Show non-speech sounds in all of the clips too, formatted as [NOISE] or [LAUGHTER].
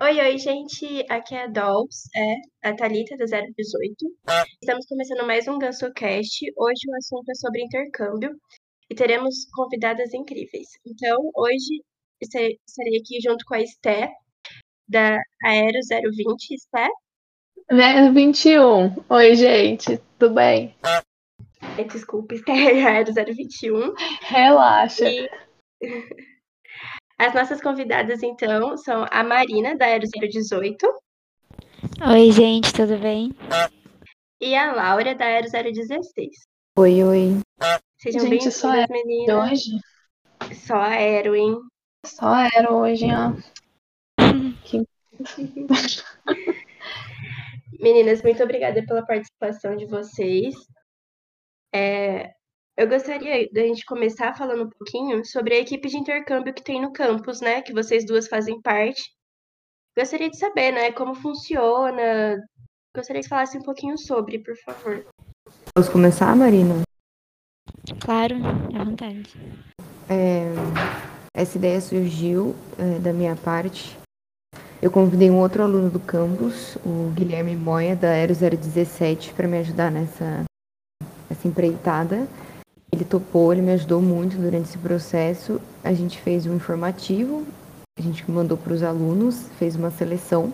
Oi, oi, gente. Aqui é a Dolls, é a Thalita do 018. Estamos começando mais um GansoCast. Hoje o assunto é sobre intercâmbio e teremos convidadas incríveis. Então, hoje estarei aqui junto com a Esté, da Aero 020. Esté? 021. Oi, gente. Tudo bem? Desculpa, Esté, [LAUGHS] Aero 021. Relaxa. E... As nossas convidadas, então, são a Marina, da Aero 018. Oi, gente, tudo bem? E a Laura, da Aero 016. Oi, oi. Sejam bem-vindas, meninas. Hoje? Só Aero, hein? Só Aero hoje, ó. [LAUGHS] que... Meninas, muito obrigada pela participação de vocês. É, eu gostaria da gente começar falando um pouquinho sobre a equipe de intercâmbio que tem no campus, né? Que vocês duas fazem parte. Gostaria de saber, né, como funciona. Gostaria que falasse um pouquinho sobre, por favor. Posso começar, Marina? Claro, à vontade. É, essa ideia surgiu é, da minha parte. Eu convidei um outro aluno do campus, o Guilherme Moya, da Aero 017, para me ajudar nessa, nessa empreitada. Ele topou, ele me ajudou muito durante esse processo. A gente fez um informativo, a gente mandou para os alunos, fez uma seleção.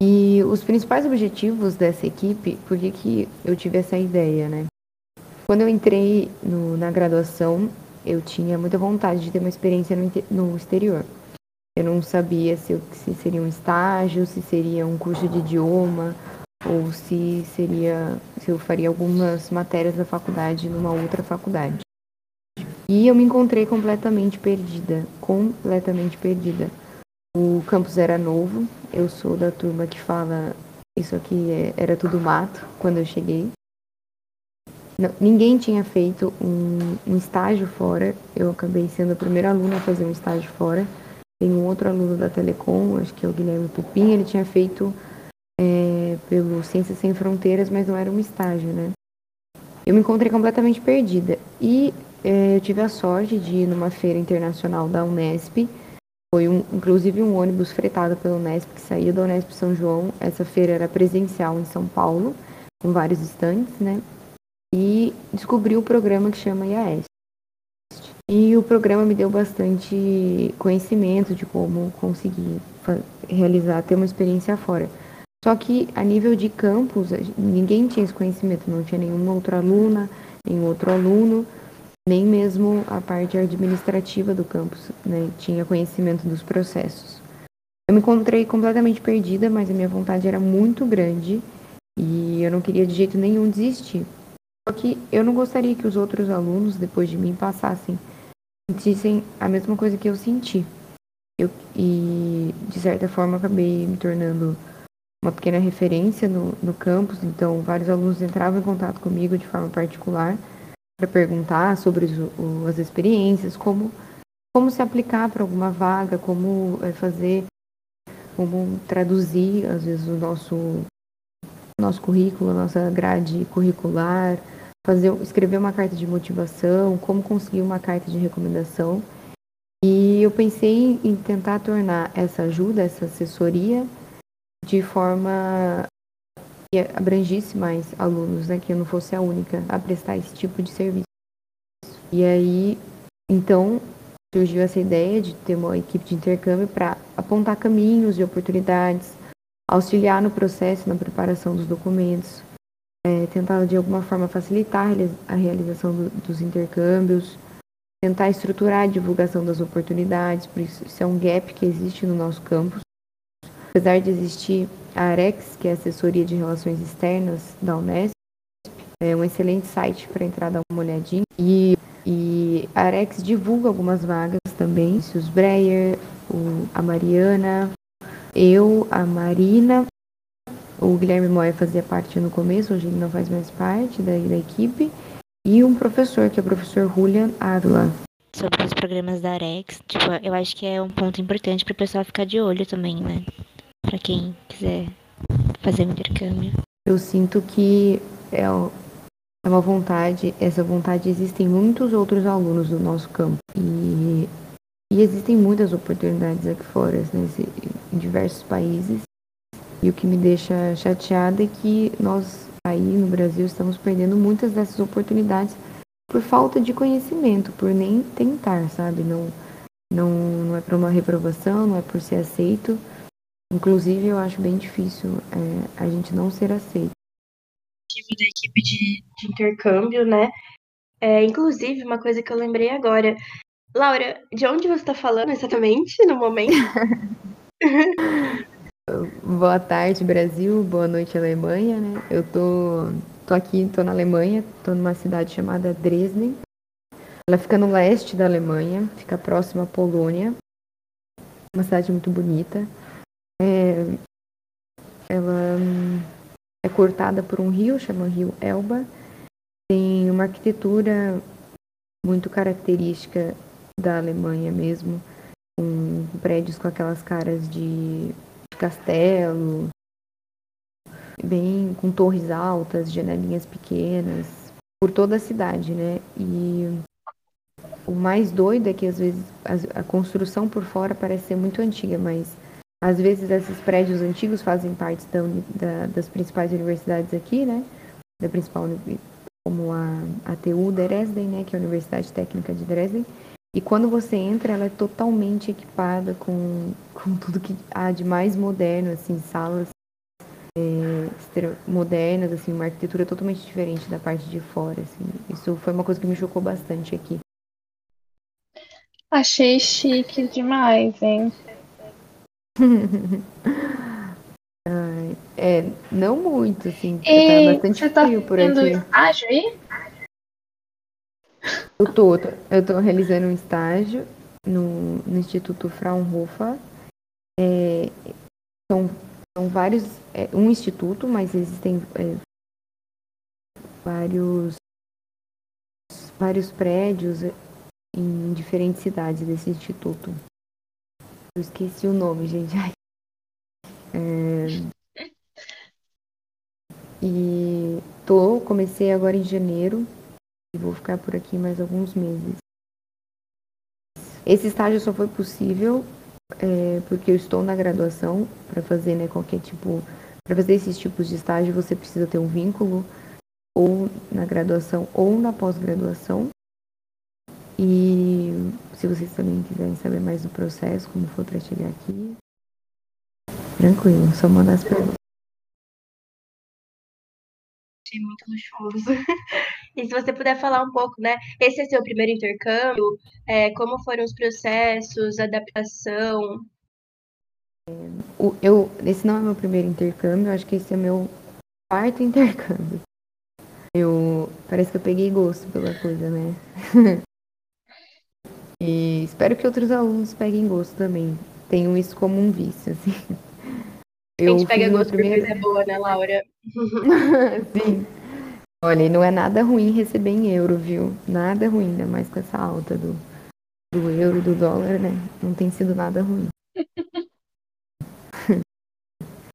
E os principais objetivos dessa equipe, por que, que eu tive essa ideia, né? Quando eu entrei no, na graduação, eu tinha muita vontade de ter uma experiência no, no exterior. Eu não sabia se, eu, se seria um estágio, se seria um curso de idioma, ou se seria se eu faria algumas matérias da faculdade numa outra faculdade. E eu me encontrei completamente perdida, completamente perdida. O campus era novo, eu sou da turma que fala isso aqui é, era tudo mato quando eu cheguei. Não, ninguém tinha feito um, um, estágio fora, eu acabei sendo a primeira aluna a fazer um estágio fora. Tem um outro aluno da Telecom, acho que é o Guilherme Pupim, ele tinha feito é, pelo Ciências Sem Fronteiras, mas não era um estágio, né? Eu me encontrei completamente perdida e é, eu tive a sorte de ir numa feira internacional da Unesp. Foi um, inclusive um ônibus fretado pela Unesp que saía da Unesp São João. Essa feira era presencial em São Paulo, com vários estantes, né? E descobri o programa que chama IAS. E o programa me deu bastante conhecimento de como conseguir realizar, ter uma experiência fora. Só que a nível de campus, ninguém tinha esse conhecimento, não tinha nenhuma outra aluna, nenhum outro aluno, nem mesmo a parte administrativa do campus né, tinha conhecimento dos processos. Eu me encontrei completamente perdida, mas a minha vontade era muito grande e eu não queria de jeito nenhum desistir. Só que eu não gostaria que os outros alunos, depois de mim, passassem, sentissem a mesma coisa que eu senti. Eu, e, de certa forma, acabei me tornando uma pequena referência no, no campus, então vários alunos entravam em contato comigo de forma particular para perguntar sobre os, as experiências, como, como se aplicar para alguma vaga, como é, fazer, como traduzir, às vezes, o nosso, nosso currículo, a nossa grade curricular, fazer, escrever uma carta de motivação, como conseguir uma carta de recomendação. E eu pensei em tentar tornar essa ajuda, essa assessoria, de forma que abrangisse mais alunos, né, que eu não fosse a única a prestar esse tipo de serviço. E aí, então, surgiu essa ideia de ter uma equipe de intercâmbio para apontar caminhos e oportunidades, auxiliar no processo, na preparação dos documentos, é, tentar de alguma forma facilitar a realização do, dos intercâmbios, tentar estruturar a divulgação das oportunidades, por isso, isso é um gap que existe no nosso campus. Apesar de existir a Arex, que é a assessoria de relações externas da Unesp, é um excelente site para entrar dar uma olhadinha. E, e a Arex divulga algumas vagas também. Os Breyer, o, a Mariana, eu, a Marina, o Guilherme Moya fazia parte no começo, hoje ele não faz mais parte da, da equipe. E um professor, que é o professor Julian Adla. Sobre os programas da Arex, tipo, eu acho que é um ponto importante para o pessoal ficar de olho também, né? Para quem quiser fazer um intercâmbio? Eu sinto que é, é uma vontade, essa vontade existe em muitos outros alunos do nosso campo. E E existem muitas oportunidades aqui fora, né, em diversos países. E o que me deixa chateada é que nós aí no Brasil estamos perdendo muitas dessas oportunidades por falta de conhecimento, por nem tentar, sabe? Não, não, não é para uma reprovação, não é por ser aceito. Inclusive, eu acho bem difícil é, a gente não ser aceito. Da equipe de, de intercâmbio, né? É, inclusive, uma coisa que eu lembrei agora. Laura, de onde você está falando exatamente no momento? [LAUGHS] Boa tarde, Brasil. Boa noite, Alemanha, né? Eu tô, tô aqui, tô na Alemanha, tô numa cidade chamada Dresden. Ela fica no leste da Alemanha, fica próxima à Polônia. Uma cidade muito bonita. É, ela hum, é cortada por um rio, chama Rio Elba. Tem uma arquitetura muito característica da Alemanha mesmo, com prédios com aquelas caras de castelo, bem com torres altas, janelinhas pequenas, por toda a cidade, né? E o mais doido é que às vezes a, a construção por fora parece ser muito antiga, mas às vezes esses prédios antigos fazem parte da, da, das principais universidades aqui, né? Da principal, como a, a TU Dresden, né? Que é a Universidade Técnica de Dresden. E quando você entra, ela é totalmente equipada com, com tudo que há de mais moderno, assim, salas é, modernas, assim, uma arquitetura totalmente diferente da parte de fora, assim. Isso foi uma coisa que me chocou bastante aqui. Achei chique demais, hein? [LAUGHS] é, não muito, assim. E tá bastante você tá frio por aqui. estágio aí? Eu tô, eu tô realizando um estágio no, no Instituto Fraunhofer. É, são, são vários, é, um instituto, mas existem é, vários, vários prédios em diferentes cidades desse instituto. Eu esqueci o nome, gente. É... E tô, comecei agora em janeiro e vou ficar por aqui mais alguns meses. Esse estágio só foi possível é, porque eu estou na graduação para fazer né, qualquer tipo, para fazer esses tipos de estágio você precisa ter um vínculo ou na graduação ou na pós-graduação. E se vocês também quiserem saber mais do processo, como for para chegar aqui, tranquilo, só mandar as perguntas. Achei muito luxuoso. [LAUGHS] E se você puder falar um pouco, né? Esse é seu primeiro intercâmbio? É, como foram os processos, adaptação? Eu, esse não é meu primeiro intercâmbio, acho que esse é meu quarto [LAUGHS] intercâmbio. Eu parece que eu peguei gosto pela coisa, né? [LAUGHS] E espero que outros alunos peguem gosto também. Tenham isso como um vício, assim. Eu a gente pega gosto primeiro... por coisa boa, né, Laura? [LAUGHS] Sim. Olha, não é nada ruim receber em euro, viu? Nada ruim, ainda mais com essa alta do, do euro, do dólar, né? Não tem sido nada ruim. [LAUGHS]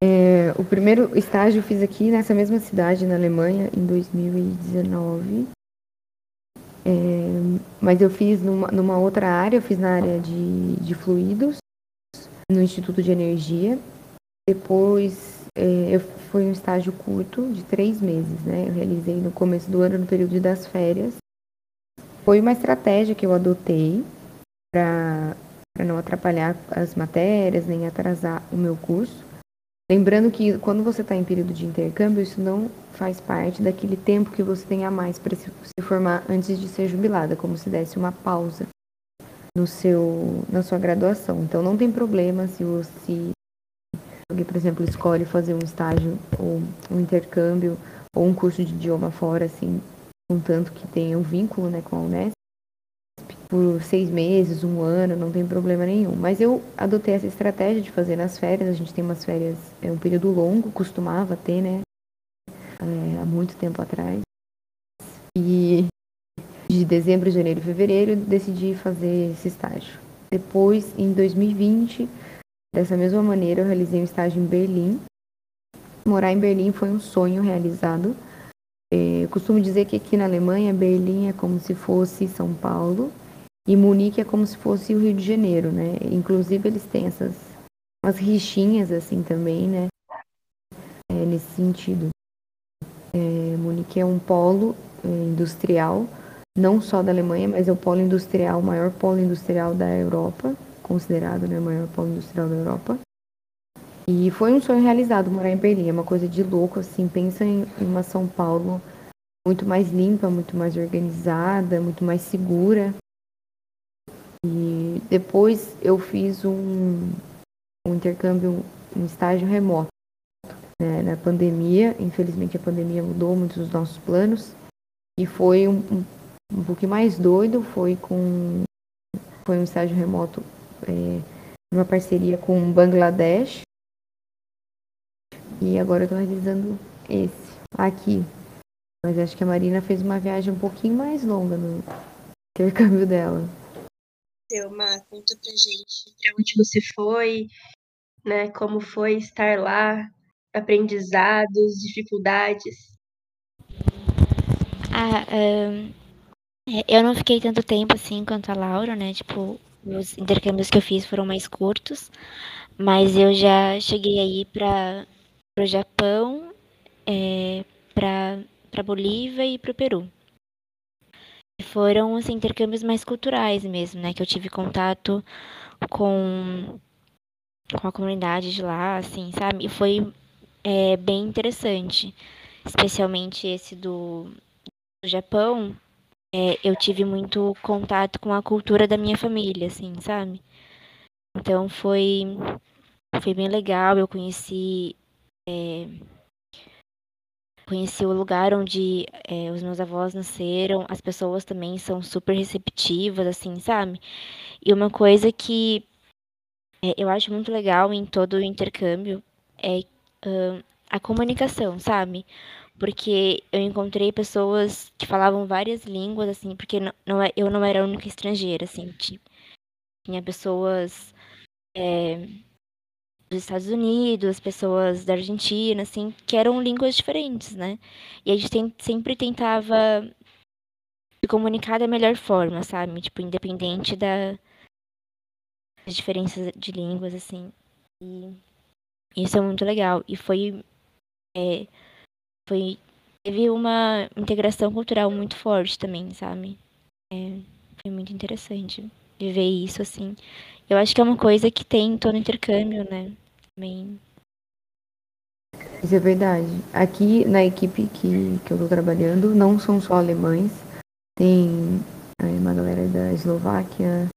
é, o primeiro estágio eu fiz aqui nessa mesma cidade, na Alemanha, em 2019. É, mas eu fiz numa, numa, outra área, eu fiz na área de, de fluidos, no Instituto de Energia. Depois, é, eu, foi um estágio curto, de três meses, né? Eu realizei no começo do ano, no período das férias. Foi uma estratégia que eu adotei para não atrapalhar as matérias, nem atrasar o meu curso. Lembrando que quando você está em período de intercâmbio, isso não faz parte daquele tempo que você tem a mais para se, formar antes de ser jubilada, como se desse uma pausa no seu, na sua graduação. Então não tem problema se você, alguém, por exemplo, escolhe fazer um estágio ou um intercâmbio ou um curso de idioma fora, assim, contanto que tenha um vínculo né, com a Unesp por seis meses, um ano, não tem problema nenhum. Mas eu adotei essa estratégia de fazer nas férias. A gente tem umas férias, é um período longo, costumava ter, né? É, há muito tempo atrás. E de dezembro, janeiro e fevereiro, decidi fazer esse estágio. Depois, em 2020, dessa mesma maneira, eu realizei um estágio em Berlim. Morar em Berlim foi um sonho realizado. É, eu costumo dizer que aqui na Alemanha, Berlim é como se fosse São Paulo E Munique é como se fosse o Rio de Janeiro, né? Inclusive eles têm essas umas rixinhas assim também, né? É, nesse sentido. É, Munique é um polo é, industrial, não só da Alemanha, mas é o polo industrial, o maior polo industrial da Europa, considerado né, o maior polo industrial da Europa. E foi um sonho realizado morar em Berlim, é uma coisa de louco, assim, pensa em uma São Paulo muito mais limpa, muito mais organizada, muito mais segura. E depois eu fiz um, um intercâmbio, um estágio remoto. Né, na pandemia, infelizmente a pandemia mudou muitos dos nossos planos. E foi um, um, um pouquinho mais doido, foi com foi um estágio remoto, é, uma parceria com Bangladesh. E agora eu estou realizando esse aqui. Mas acho que a Marina fez uma viagem um pouquinho mais longa no intercâmbio dela aconteceu, Má? Conta pra gente pra onde você foi, né? Como foi estar lá, aprendizados, dificuldades. Ah, um, eu não fiquei tanto tempo assim quanto a Laura, né? Tipo, os intercâmbios que eu fiz foram mais curtos, mas eu já cheguei aí para o Japão, é, para Bolívia e para o Peru foram assim, intercâmbios mais culturais mesmo, né? Que eu tive contato com, com a comunidade de lá, assim, sabe? E foi é, bem interessante. Especialmente esse do, do Japão. É, eu tive muito contato com a cultura da minha família, assim, sabe? Então foi, foi bem legal. Eu conheci é, conheci o lugar onde é, os meus avós nasceram, as pessoas também são super receptivas, assim, sabe? E uma coisa que é, eu acho muito legal em todo o intercâmbio é uh, a comunicação, sabe? Porque eu encontrei pessoas que falavam várias línguas, assim, porque não, não, é, eu não era a única estrangeira, assim, tinha pessoas é, dos Estados Unidos, pessoas da Argentina, assim, que eram línguas diferentes, né? E a gente tem, sempre tentava se comunicar da melhor forma, sabe? Tipo, independente da, das diferenças de línguas, assim. E isso é muito legal. E foi. É, foi teve uma integração cultural muito forte também, sabe? É, foi muito interessante viver isso, assim. Eu acho que é uma coisa que tem em todo intercâmbio, né? Também. Isso é verdade. Aqui na equipe que, que eu estou trabalhando, não são só alemães. Tem é, uma galera da Eslováquia,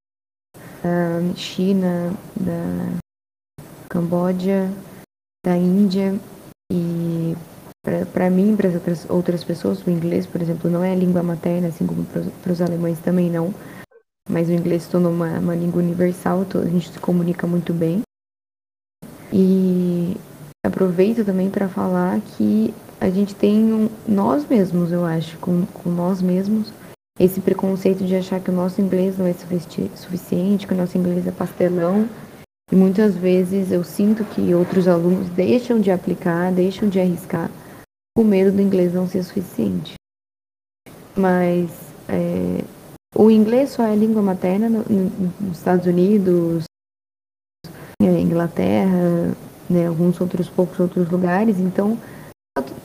da China, da Camboja, da Índia. E para mim, para outras, outras pessoas, o inglês, por exemplo, não é a língua materna, assim como para os alemães também não. Mas o inglês tornou uma, uma língua universal, então a gente se comunica muito bem. E aproveito também para falar que a gente tem um, nós mesmos, eu acho, com, com nós mesmos, esse preconceito de achar que o nosso inglês não é suficiente, que o nosso inglês é pastelão. E muitas vezes eu sinto que outros alunos deixam de aplicar, deixam de arriscar, com medo do inglês não ser suficiente. Mas é, o inglês só é língua materna no, nos Estados Unidos, é, Inglaterra, né, alguns outros poucos outros lugares. Então,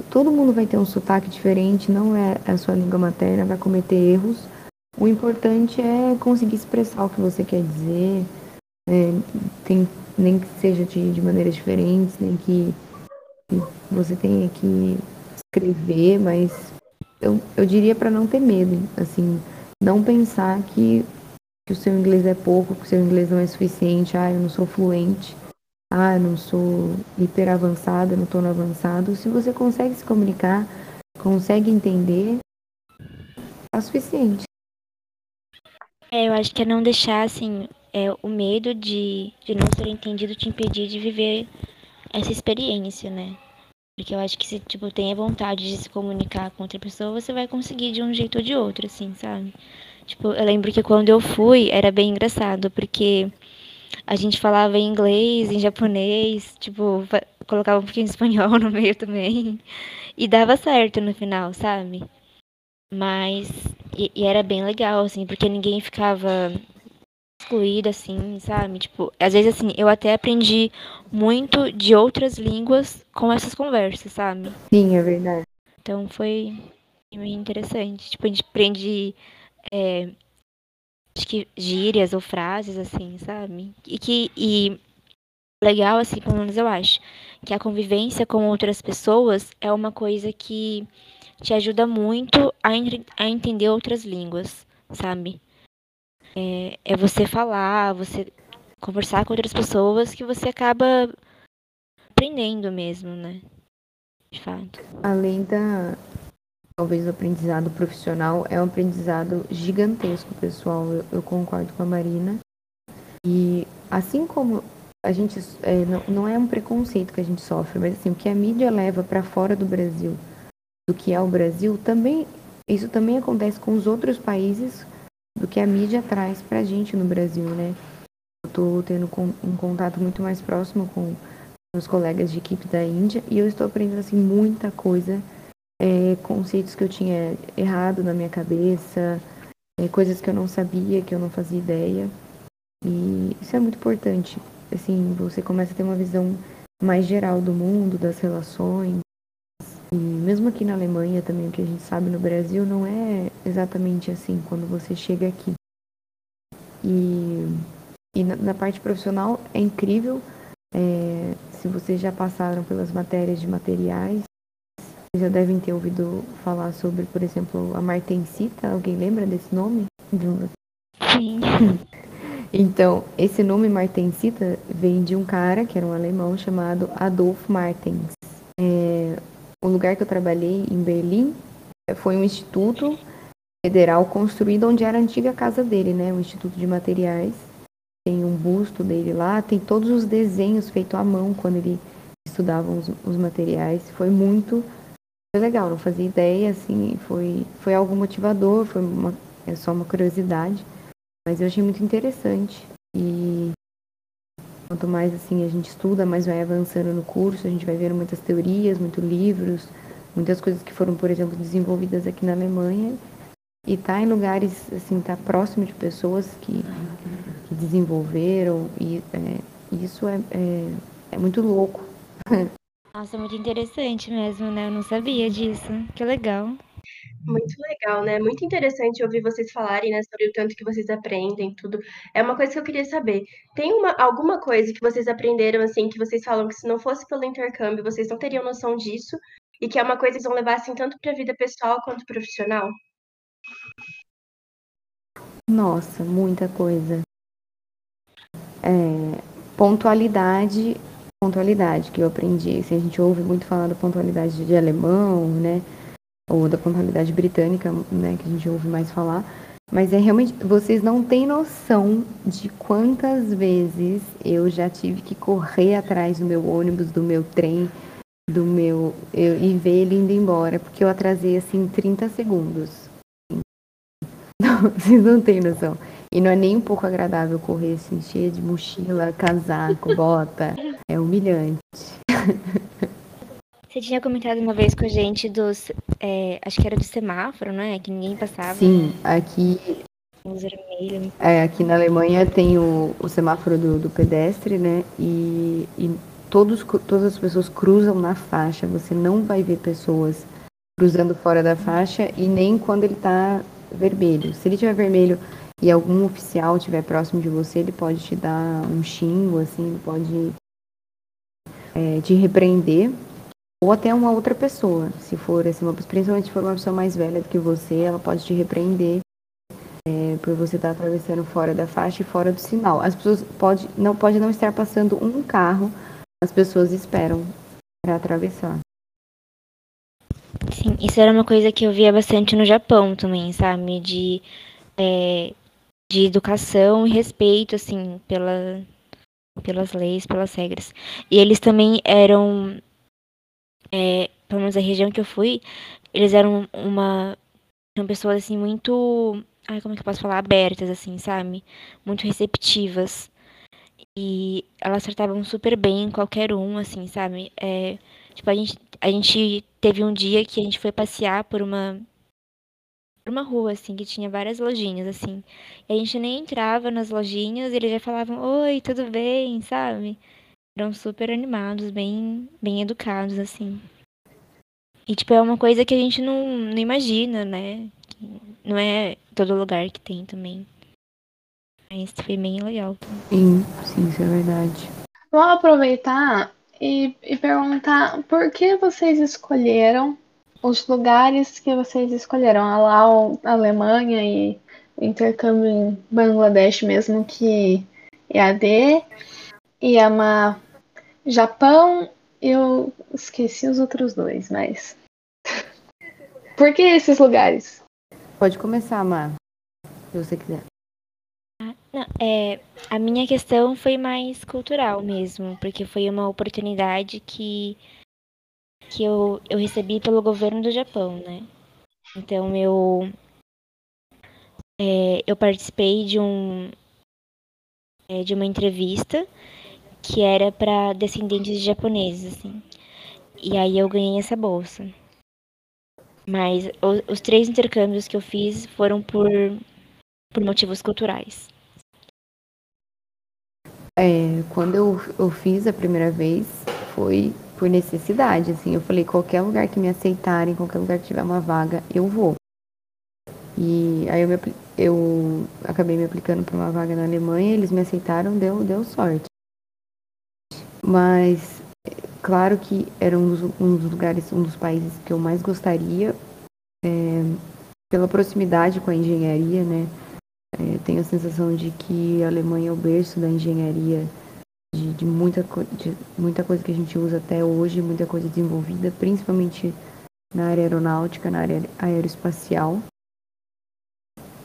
todo mundo vai ter um sotaque diferente, não é a sua língua materna, vai cometer erros. O importante é conseguir expressar o que você quer dizer, é, tem, nem que seja de, de maneiras diferentes, nem que, que você tenha que escrever, mas eu, eu diria para não ter medo, assim, não pensar que que o seu inglês é pouco, que o seu inglês não é suficiente, ah, eu não sou fluente, ah, eu não sou hiper avançado, eu não estou no avançado. Se você consegue se comunicar, consegue entender, é o suficiente. É, eu acho que é não deixar, assim, é, o medo de, de não ser entendido te impedir de viver essa experiência, né? Porque eu acho que se, tipo, tem a vontade de se comunicar com outra pessoa, você vai conseguir de um jeito ou de outro, assim, sabe? Tipo, eu lembro que quando eu fui era bem engraçado, porque a gente falava em inglês, em japonês, tipo, colocava um pouquinho de espanhol [LAUGHS] no meio também. E dava certo no final, sabe? Mas E, e era bem legal, assim, porque ninguém ficava excluído, assim, sabe? Tipo, às vezes, assim, eu até aprendi muito de outras línguas com essas conversas, sabe? Sim, é verdade. Então foi interessante. Tipo, a gente aprende é, acho que gírias ou frases, assim, sabe? E que. E legal, assim, pelo menos eu acho, que a convivência com outras pessoas é uma coisa que te ajuda muito a, a entender outras línguas, sabe? É, é você falar, você conversar com outras pessoas que você acaba aprendendo mesmo, né? De fato. Além da, talvez o aprendizado profissional é um aprendizado gigantesco, pessoal. Eu, eu concordo com a Marina. E assim como a gente é, não, não é um preconceito que a gente sofre, mas assim o que a mídia leva para fora do Brasil, do que é o Brasil, também isso também acontece com os outros países do que a mídia traz para a gente no Brasil, né? Eu estou tendo um contato muito mais próximo com meus colegas de equipe da Índia e eu estou aprendendo assim muita coisa é, conceitos que eu tinha errado na minha cabeça, é, coisas que eu não sabia, que eu não fazia ideia. E isso é muito importante. Assim, você começa a ter uma visão mais geral do mundo, das relações. E mesmo aqui na Alemanha também, o que a gente sabe no Brasil não é exatamente assim quando você chega aqui. E, e na, na parte profissional é incrível. É, se vocês já passaram pelas matérias de materiais, vocês já devem ter ouvido falar sobre, por exemplo, a Martensita. Alguém lembra desse nome? Sim. [LAUGHS] Então, esse nome Martensita vem de um cara que era um alemão chamado Adolf Martens. É, o lugar que eu trabalhei em Berlim foi um instituto federal construído onde era a antiga casa dele, né? Um instituto de materiais. Tem um busto dele lá, tem todos os desenhos feitos à mão quando ele estudava os, os materiais. Foi muito foi legal, não fazia ideia, assim, foi, foi algo motivador, foi uma, é só uma curiosidade, mas eu achei muito interessante. E quanto mais assim a gente estuda, mais vai avançando no curso, a gente vai vendo muitas teorias, muitos livros, muitas coisas que foram, por exemplo, desenvolvidas aqui na Alemanha. E tá em lugares, assim, tá próximo de pessoas que, que desenvolveram, e é, isso é, é, é muito louco. [LAUGHS] Nossa, muito interessante mesmo, né? Eu não sabia disso. Que legal. Muito legal, né? Muito interessante ouvir vocês falarem, né, sobre o tanto que vocês aprendem, tudo. É uma coisa que eu queria saber. Tem uma, alguma coisa que vocês aprenderam, assim, que vocês falam que se não fosse pelo intercâmbio, vocês não teriam noção disso? E que é uma coisa que vão levar, assim, tanto para a vida pessoal quanto profissional? Nossa, muita coisa. É, pontualidade pontualidade que eu aprendi. Assim, a gente ouve muito falar da pontualidade de alemão, né? Ou da pontualidade britânica, né? Que a gente ouve mais falar. Mas é realmente, vocês não têm noção de quantas vezes eu já tive que correr atrás do meu ônibus, do meu trem, do meu. Eu, e ver ele indo embora, porque eu atrasei assim 30 segundos. Não, [LAUGHS] vocês não têm noção. E não é nem um pouco agradável correr assim, cheia de mochila, casaco, bota. É humilhante. [LAUGHS] Você tinha comentado uma vez com a gente dos. É, acho que era do semáforo, não é? Que ninguém passava. Sim, aqui. Luz vermelha. É, aqui na Alemanha tem o, o semáforo do, do pedestre, né? E, e todos, todas as pessoas cruzam na faixa. Você não vai ver pessoas cruzando fora da faixa e nem quando ele está vermelho. Se ele tiver vermelho e algum oficial estiver próximo de você, ele pode te dar um xingo, assim, ele pode é, te repreender, ou até uma outra pessoa, se for assim, uma, principalmente se for uma pessoa mais velha do que você, ela pode te repreender é, por você estar atravessando fora da faixa e fora do sinal. As pessoas pode não pode não estar passando um carro, as pessoas esperam para atravessar. Sim, isso era uma coisa que eu via bastante no Japão também, sabe? De é, de educação e respeito, assim, pela, pelas leis, pelas regras. E eles também eram, é, pelo menos a região que eu fui, eles eram uma, pessoas, assim, muito, ai, como é que eu posso falar, abertas, assim, sabe? Muito receptivas. E elas tratavam super bem qualquer um, assim, sabe? É, tipo, a gente, a gente teve um dia que a gente foi passear por uma por uma rua, assim, que tinha várias lojinhas, assim. E a gente nem entrava nas lojinhas eles já falavam, oi, tudo bem, sabe? Eram super animados, bem, bem educados, assim. E, tipo, é uma coisa que a gente não, não imagina, né? Não é todo lugar que tem também. Mas foi bem legal. Sim, sim, isso é verdade. Vamos aproveitar e, e perguntar por que vocês escolheram os lugares que vocês escolheram. A Lau, a Alemanha e o intercâmbio em Bangladesh mesmo que EAD. E a Ma Japão, eu esqueci os outros dois, mas. [LAUGHS] Por que esses lugares? Pode começar, Mar, se você quiser. Ah, não, é, a minha questão foi mais cultural mesmo, porque foi uma oportunidade que, que eu, eu recebi pelo governo do Japão, né? Então eu, é, eu participei de um é, de uma entrevista que era para descendentes de japoneses, assim. E aí eu ganhei essa bolsa. Mas o, os três intercâmbios que eu fiz foram por, por motivos culturais. É, quando eu, eu fiz a primeira vez, foi por necessidade, assim. Eu falei, qualquer lugar que me aceitarem, qualquer lugar que tiver uma vaga, eu vou. E aí eu, me, eu acabei me aplicando para uma vaga na Alemanha, eles me aceitaram, deu, deu sorte. Mas, claro que era um dos, um dos lugares, um dos países que eu mais gostaria, é, pela proximidade com a engenharia, né? É, tenho a sensação de que a Alemanha é o berço da engenharia, de, de, muita, de muita coisa que a gente usa até hoje, muita coisa desenvolvida, principalmente na área aeronáutica, na área aeroespacial,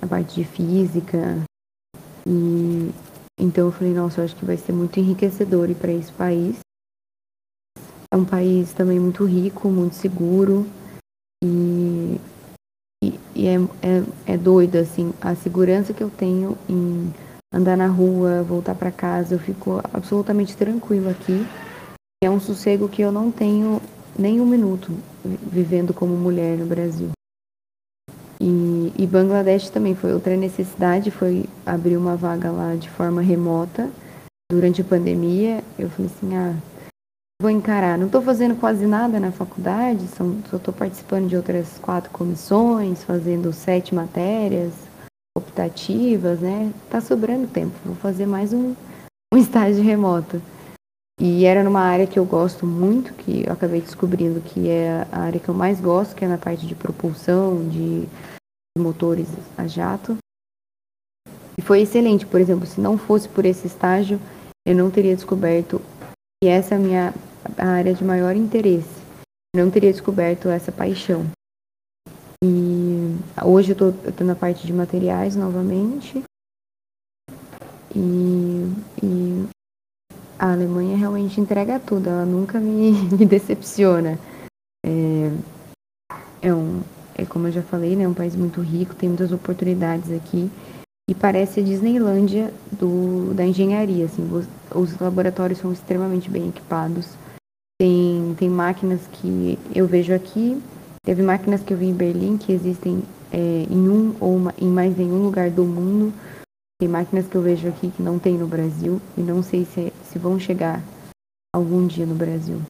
na parte de física. E então eu falei, nossa, eu acho que vai ser muito enriquecedor ir para esse país. É um país também muito rico, muito seguro e, e, e é, é, é doido, assim, a segurança que eu tenho em andar na rua, voltar para casa, eu fico absolutamente tranquila aqui. É um sossego que eu não tenho nem um minuto vivendo como mulher no Brasil. E, e, Bangladesh também foi outra necessidade, foi abrir uma vaga lá de forma remota durante a pandemia. Eu falei assim, ah, vou encarar. Não estou fazendo quase nada na faculdade, são, só estou participando de outras quatro comissões, fazendo sete matérias optativas, né? Tá sobrando tempo, vou fazer mais um, um estágio remoto. E era numa área que eu gosto muito, que eu acabei descobrindo que é a área que eu mais gosto, que é na parte de propulsão, de motores a jato. E foi excelente, por exemplo, se não fosse por esse estágio, eu não teria descoberto que essa é a minha área de maior interesse. Eu não teria descoberto essa paixão. E hoje eu estou na parte de materiais novamente. E, e a Alemanha realmente entrega tudo, ela nunca me, [LAUGHS] me decepciona. É, é, um, é como eu já falei, né, um país muito rico, tem muitas oportunidades aqui e parece a Disneylândia do, da engenharia. Assim, os, os laboratórios são extremamente bem equipados. Tem, tem máquinas que eu vejo aqui, teve máquinas que eu vi em Berlim que existem é, em um ou uma, em mais nenhum lugar do mundo. Tem máquinas que eu vejo aqui que não tem no Brasil e não sei se, se vão chegar algum dia no Brasil.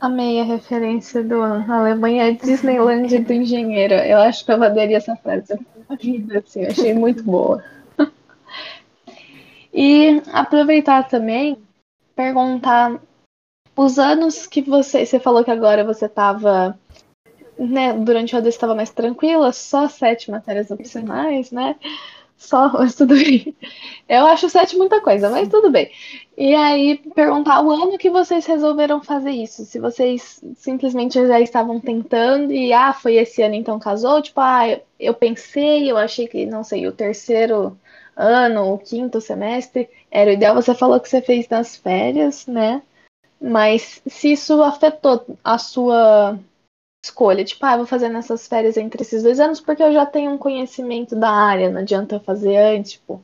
Amei a referência do Alemanha Disneyland do engenheiro. Eu acho que eu mandaria essa frase na vida, assim, eu achei muito boa. [LAUGHS] e aproveitar também, perguntar os anos que você. Você falou que agora você estava. Né, durante o ano estava mais tranquila, só sete matérias opcionais, né? Só, mas tudo bem. Eu acho sete muita coisa, mas tudo bem. E aí, perguntar o ano que vocês resolveram fazer isso. Se vocês simplesmente já estavam tentando e, ah, foi esse ano então casou. Tipo, ah, eu pensei, eu achei que, não sei, o terceiro ano, o quinto semestre era o ideal. Você falou que você fez nas férias, né? Mas se isso afetou a sua escolha. Tipo, ah, vou fazer nessas férias entre esses dois anos porque eu já tenho um conhecimento da área, não adianta fazer antes, tipo,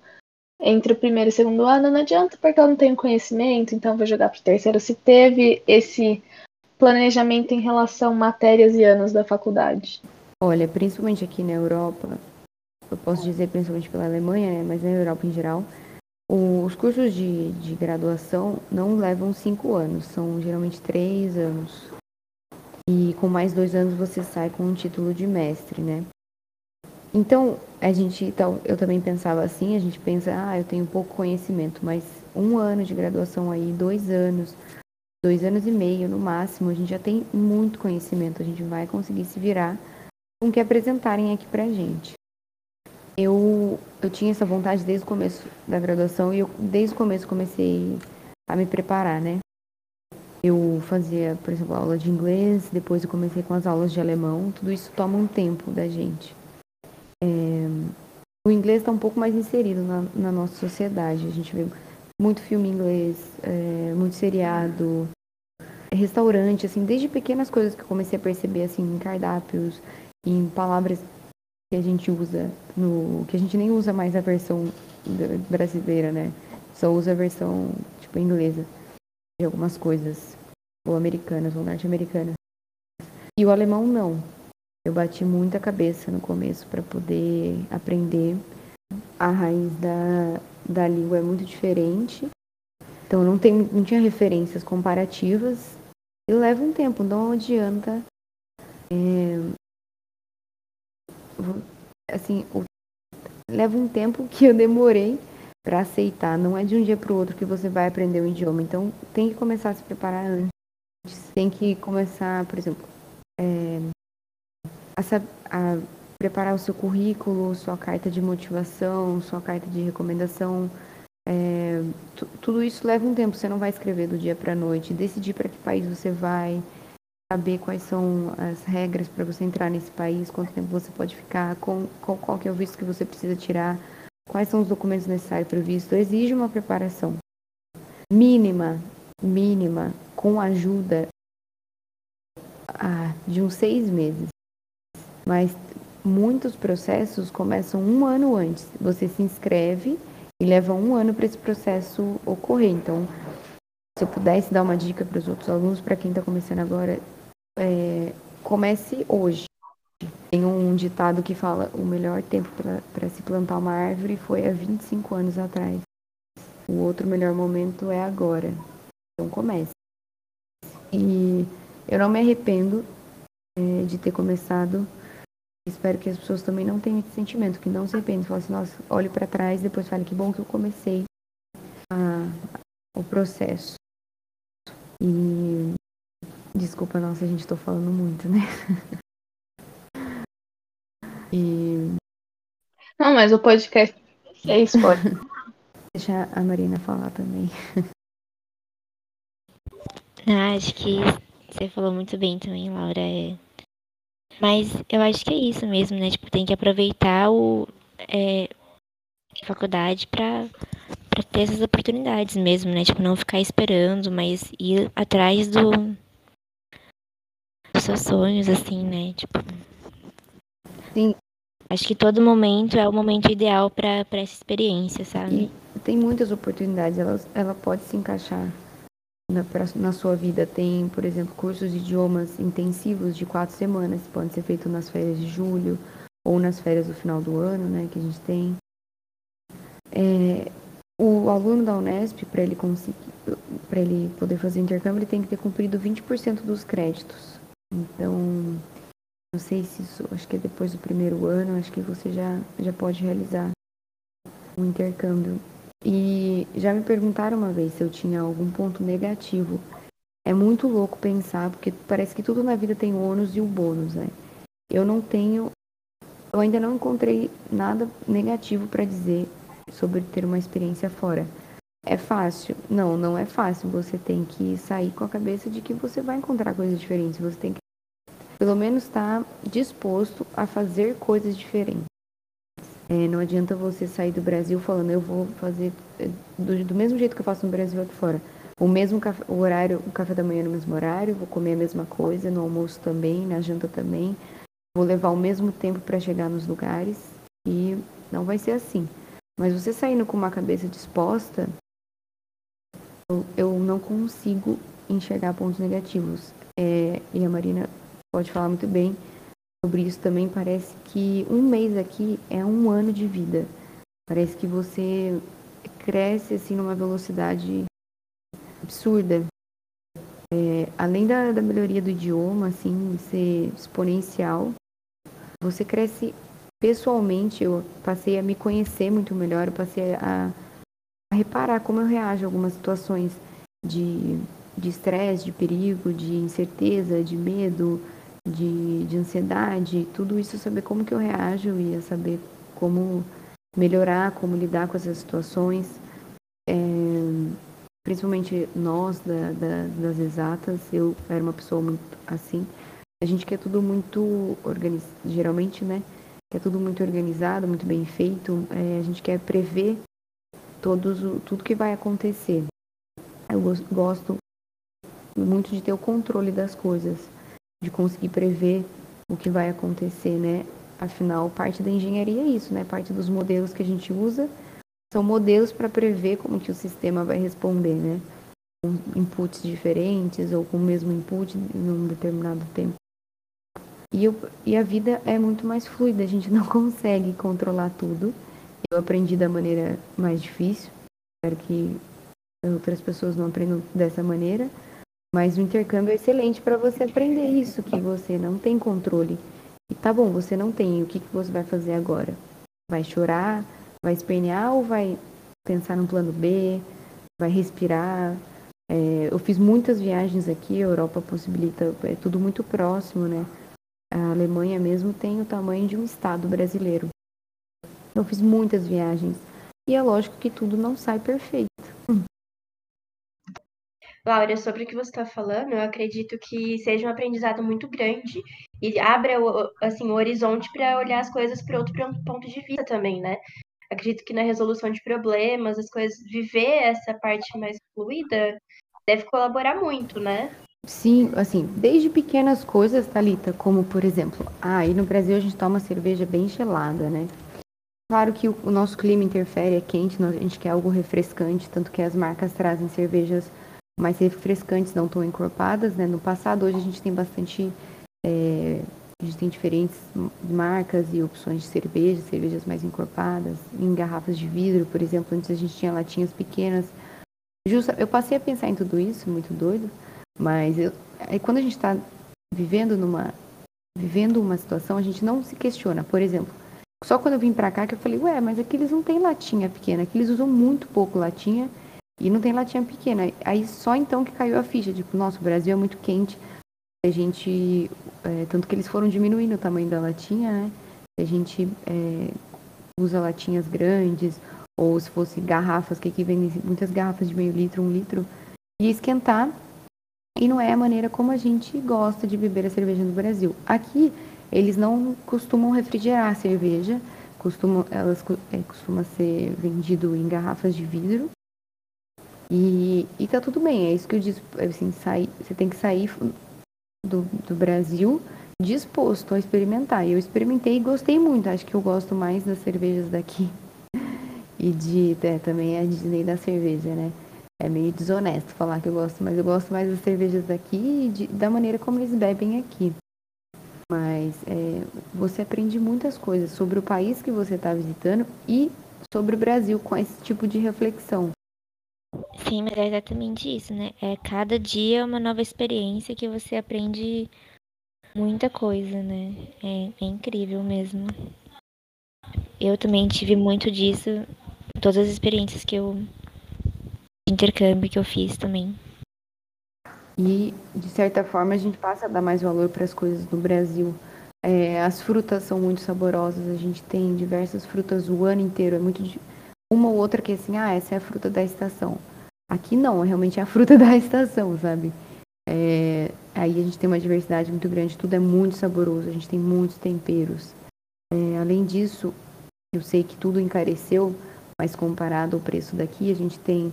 entre o primeiro e o segundo ano, não adianta porque eu não tenho conhecimento, então vou jogar pro terceiro. Se teve esse planejamento em relação a matérias e anos da faculdade. Olha, principalmente aqui na Europa, eu posso dizer principalmente pela Alemanha, né, mas na Europa em geral, os cursos de, de graduação não levam cinco anos, são geralmente três anos. E com mais dois anos você sai com um título de mestre, né? Então, a gente, eu também pensava assim, a gente pensa, ah, eu tenho pouco conhecimento, mas um ano de graduação aí, dois anos, dois anos e meio no máximo, a gente já tem muito conhecimento, a gente vai conseguir se virar com o que apresentarem aqui pra gente. Eu, eu tinha essa vontade desde o começo da graduação e eu, desde o começo, comecei a me preparar, né? Eu fazia, por exemplo, aula de inglês, depois eu comecei com as aulas de alemão, tudo isso toma um tempo da gente. É, o inglês está um pouco mais inserido na, na, nossa sociedade. A gente vê muito filme inglês, é, muito seriado, restaurante, assim, desde pequenas coisas que eu comecei a perceber, assim, em cardápios, em palavras que a gente usa no que a gente nem usa mais a versão brasileira, né? Só usa a versão tipo inglesa de algumas coisas ou americanas ou norte-americanas. E o alemão não. Eu bati muita cabeça no começo para poder aprender. A raiz da, da língua é muito diferente. Então não, tem, não tinha referências comparativas. E leva um tempo, não adianta. É, assim, o, leva um tempo que eu demorei para aceitar. Não é de um dia para o outro que você vai aprender o idioma. Então tem que começar a se preparar antes. Tem que começar, por exemplo, é, a, a preparar o seu currículo, sua carta de motivação, sua carta de recomendação. É, tudo isso leva um tempo. Você não vai escrever do dia para a noite. Decidir para que país você vai, saber quais são as regras para você entrar nesse país, quanto tempo você pode ficar, com, qual, qual que é o visto que você precisa tirar, quais são os documentos necessários para o visto. Exige uma preparação mínima, mínima, com ajuda ah, de uns seis meses. Mas muitos processos começam um ano antes. Você se inscreve e leva um ano para esse processo ocorrer. Então, se eu pudesse dar uma dica para os outros alunos, para quem está começando agora, é, comece hoje. Tem um ditado que fala o melhor tempo para se plantar uma árvore foi há 25 anos atrás. O outro melhor momento é agora. Então comece. E eu não me arrependo é, de ter começado Espero que as pessoas também não tenham esse sentimento, que não se arrependam. Falem assim, nossa, olhe para trás depois fale que bom que eu comecei a, o processo. E desculpa, nossa, a gente tô falando muito, né? [LAUGHS] e... Não, mas o podcast é isso, pode. [LAUGHS] Deixa a Marina falar também. Ah, acho que você falou muito bem também, Laura. É mas eu acho que é isso mesmo, né? Tipo, tem que aproveitar o é, a faculdade para para ter essas oportunidades mesmo, né? Tipo, não ficar esperando, mas ir atrás do dos seus sonhos, assim, né? Tipo. Sim. Acho que todo momento é o momento ideal para essa experiência, sabe? E tem muitas oportunidades, ela, ela pode se encaixar na, na sua vida tem, por exemplo, cursos de idiomas intensivos de quatro semanas, podem ser feitos nas férias de julho ou nas férias do final do ano, né, que a gente tem. É, o aluno da Unesp, para ele conseguir, para ele poder fazer intercâmbio, ele tem que ter cumprido 20% dos créditos. Então, não sei se isso, acho que é depois do primeiro ano, acho que você já, já pode realizar um intercâmbio e já me perguntaram uma vez se eu tinha algum ponto negativo. É muito louco pensar, porque parece que tudo na vida tem o ônus e o bônus, né? Eu não tenho. Eu ainda não encontrei nada negativo para dizer sobre ter uma experiência fora. É fácil? Não, não é fácil. Você tem que sair com a cabeça de que você vai encontrar coisas diferentes. Você tem que, pelo menos, estar tá disposto a fazer coisas diferentes. É, não adianta você sair do Brasil falando, eu vou fazer é, do, do mesmo jeito que eu faço no Brasil aqui fora. O mesmo café, o horário, o café da manhã no mesmo horário, vou comer a mesma coisa, no almoço também, na janta também. Vou levar o mesmo tempo para chegar nos lugares e não vai ser assim. Mas você saindo com uma cabeça disposta, eu, eu não consigo enxergar pontos negativos. É, e a Marina pode falar muito bem sobre isso também, parece que um mês aqui é um ano de vida. Parece que você cresce assim numa velocidade absurda. É, além da, da melhoria do idioma, assim, ser exponencial, você cresce pessoalmente. Eu passei a me conhecer muito melhor, eu passei a, a reparar como eu reajo a algumas situações de de estresse, de perigo, de incerteza, de medo, de, de ansiedade, tudo isso saber como que eu reajo e saber como melhorar, como lidar com essas situações. É, principalmente nós da, da, das exatas, eu era uma pessoa muito assim. A gente quer tudo muito organizado, geralmente, né? Quer tudo muito organizado, muito bem feito. É, a gente quer prever todos, tudo que vai acontecer. Eu gosto muito de ter o controle das coisas, de conseguir prever o que vai acontecer, né? Afinal, parte da engenharia é isso, né? Parte dos modelos que a gente usa são modelos para prever como que o sistema vai responder, né? Com inputs diferentes ou com o mesmo input em um determinado tempo. E, eu, e a vida é muito mais fluida, a gente não [LAUGHS] consegue controlar tudo. Eu aprendi da maneira mais difícil, espero que outras pessoas não aprendam dessa maneira, mas o intercâmbio é excelente para você aprender isso, que você não tem controle. E tá bom, você não tem, o que, que você vai fazer agora? Vai chorar? Vai espernear ou vai pensar no plano B? Vai respirar? É, eu fiz muitas viagens aqui, a Europa possibilita, é tudo muito próximo, né? A Alemanha mesmo tem o tamanho de um estado brasileiro. Eu fiz muitas viagens. E é lógico que tudo não sai perfeito. Laura, sobre o que você está falando, eu acredito que seja um aprendizado muito grande e abra assim, o horizonte para olhar as coisas por outro ponto de vista também, né? Acredito que na resolução de problemas, as coisas, viver essa parte mais fluida deve colaborar muito, né? Sim, assim, desde pequenas coisas, Thalita, como por exemplo, ah, aí no Brasil a gente toma cerveja bem gelada, né? Claro que o nosso clima interfere, é quente, a gente quer algo refrescante, tanto que as marcas trazem cervejas mais refrescantes, não tão encorpadas, né? No passado, hoje a gente tem bastante, é, a gente tem diferentes marcas e opções de cerveja, cervejas mais encorpadas, em garrafas de vidro, por exemplo, antes a gente tinha latinhas pequenas. Justa, eu passei a pensar em tudo isso, muito doido, mas eu, aí quando a gente está vivendo numa, vivendo uma situação, a gente não se questiona. Por exemplo, só quando eu vim para cá que eu falei, ué, mas aqui eles não têm latinha pequena, aqui eles usam muito pouco latinha e não tem latinha pequena. Aí só então que caiu a ficha. Tipo, nossa, o Brasil é muito quente. A gente. É, tanto que eles foram diminuindo o tamanho da latinha, né? A gente é, usa latinhas grandes, ou se fosse garrafas, que aqui vem muitas garrafas de meio litro, um litro, e esquentar. E não é a maneira como a gente gosta de beber a cerveja no Brasil. Aqui, eles não costumam refrigerar a cerveja, costumam, elas é, costuma ser vendido em garrafas de vidro e, e tá tudo bem, é isso que eu disse. Assim, sair, você tem que sair do, do Brasil disposto a experimentar. E eu experimentei e gostei muito. Acho que eu gosto mais das cervejas daqui. E de é, também a Disney da cerveja, né? É meio desonesto falar que eu gosto, mas eu gosto mais das cervejas daqui e de, da maneira como eles bebem aqui. Mas é, você aprende muitas coisas sobre o país que você está visitando e sobre o Brasil com esse tipo de reflexão. Sim, mas é exatamente isso, né? É cada dia é uma nova experiência que você aprende muita coisa, né? É, é incrível mesmo. Eu também tive muito disso, todas as experiências que eu de intercâmbio que eu fiz também. E de certa forma a gente passa a dar mais valor para as coisas no Brasil. É, as frutas são muito saborosas, a gente tem diversas frutas o ano inteiro, é muito uma ou outra que assim, ah, essa é a fruta da estação. Aqui não, realmente é a fruta [LAUGHS] da estação, sabe? É, aí a gente tem uma diversidade muito grande, tudo é muito saboroso, a gente tem muitos temperos. É, além disso, eu sei que tudo encareceu, mas comparado ao preço daqui, a gente tem.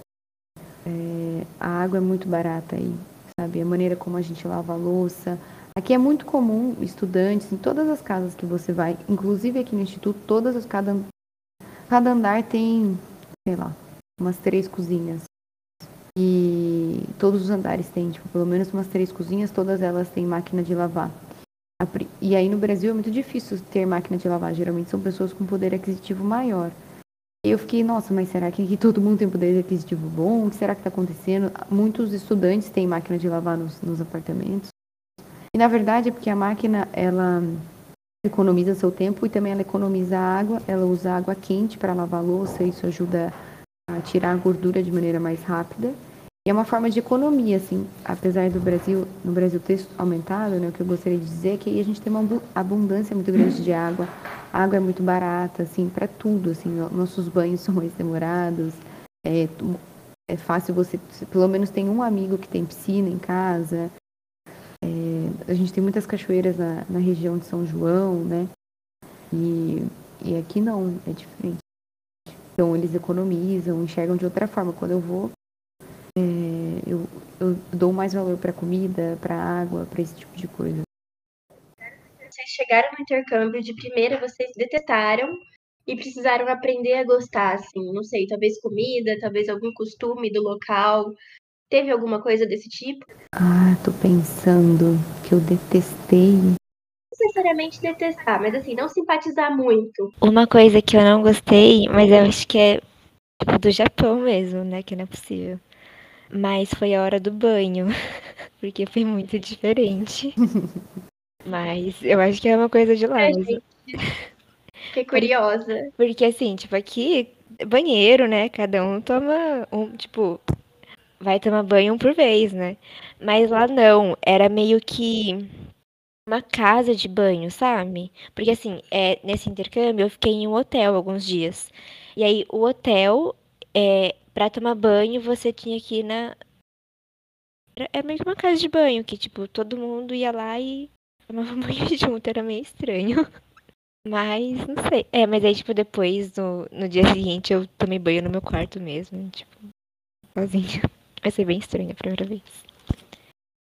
É, a água é muito barata aí, sabe? A maneira como a gente lava a louça. Aqui é muito comum estudantes, em todas as casas que você vai, inclusive aqui no Instituto, todas as cada andar tem, sei lá, umas três cozinhas. E todos os andares têm, tipo, pelo menos umas três cozinhas, todas elas têm máquina de lavar. E aí no Brasil é muito difícil ter máquina de lavar. Geralmente são pessoas com poder aquisitivo maior. Eu fiquei, nossa, mas será que aqui todo mundo tem poder aquisitivo bom? O que será que está acontecendo? Muitos estudantes têm máquina de lavar nos, nos apartamentos. E na verdade é porque a máquina, ela economiza seu tempo e também ela economiza água. Ela usa água quente para lavar louça, isso ajuda a tirar a gordura de maneira mais rápida. E é uma forma de economia, assim, apesar do Brasil, no Brasil ter aumentado, né, o que eu gostaria de dizer é que aí a gente tem uma abundância muito grande de água, a água é muito barata, assim, para tudo, assim, nossos banhos [LAUGHS] são mais demorados, é, é fácil você, pelo menos tem um amigo que tem piscina em casa, a gente tem muitas cachoeiras na, na região de São João, né, e, e aqui não, é diferente. Então eles economizam, enxergam de outra forma. Quando eu vou, é, eu, eu dou mais valor para comida, para água, para esse tipo de coisa. Vocês chegaram no intercâmbio de primeira, vocês detetaram e precisaram aprender a gostar, assim, não sei, talvez comida, talvez algum costume do local. Teve alguma coisa desse tipo? Ah, tô pensando que eu detestei. Não necessariamente detestar, mas assim, não simpatizar muito. Uma coisa que eu não gostei, mas eu acho que é tipo, do Japão mesmo, né? Que não é possível. Mas foi a hora do banho, [LAUGHS] porque foi muito diferente. [LAUGHS] Mas eu acho que é uma coisa de lá. É, gente, fiquei curiosa. Porque assim, tipo, aqui, banheiro, né? Cada um toma um, tipo, vai tomar banho um por vez, né? Mas lá não, era meio que uma casa de banho, sabe? Porque assim, é, nesse intercâmbio eu fiquei em um hotel alguns dias. E aí o hotel é, pra tomar banho, você tinha que ir na. É meio que uma casa de banho, que, tipo, todo mundo ia lá e tomava [LAUGHS] banho junto, era meio estranho. Mas, não sei. É, mas aí, tipo, depois, no, no dia seguinte, eu tomei banho no meu quarto mesmo, tipo, sozinha. Vai ser bem estranho a primeira vez.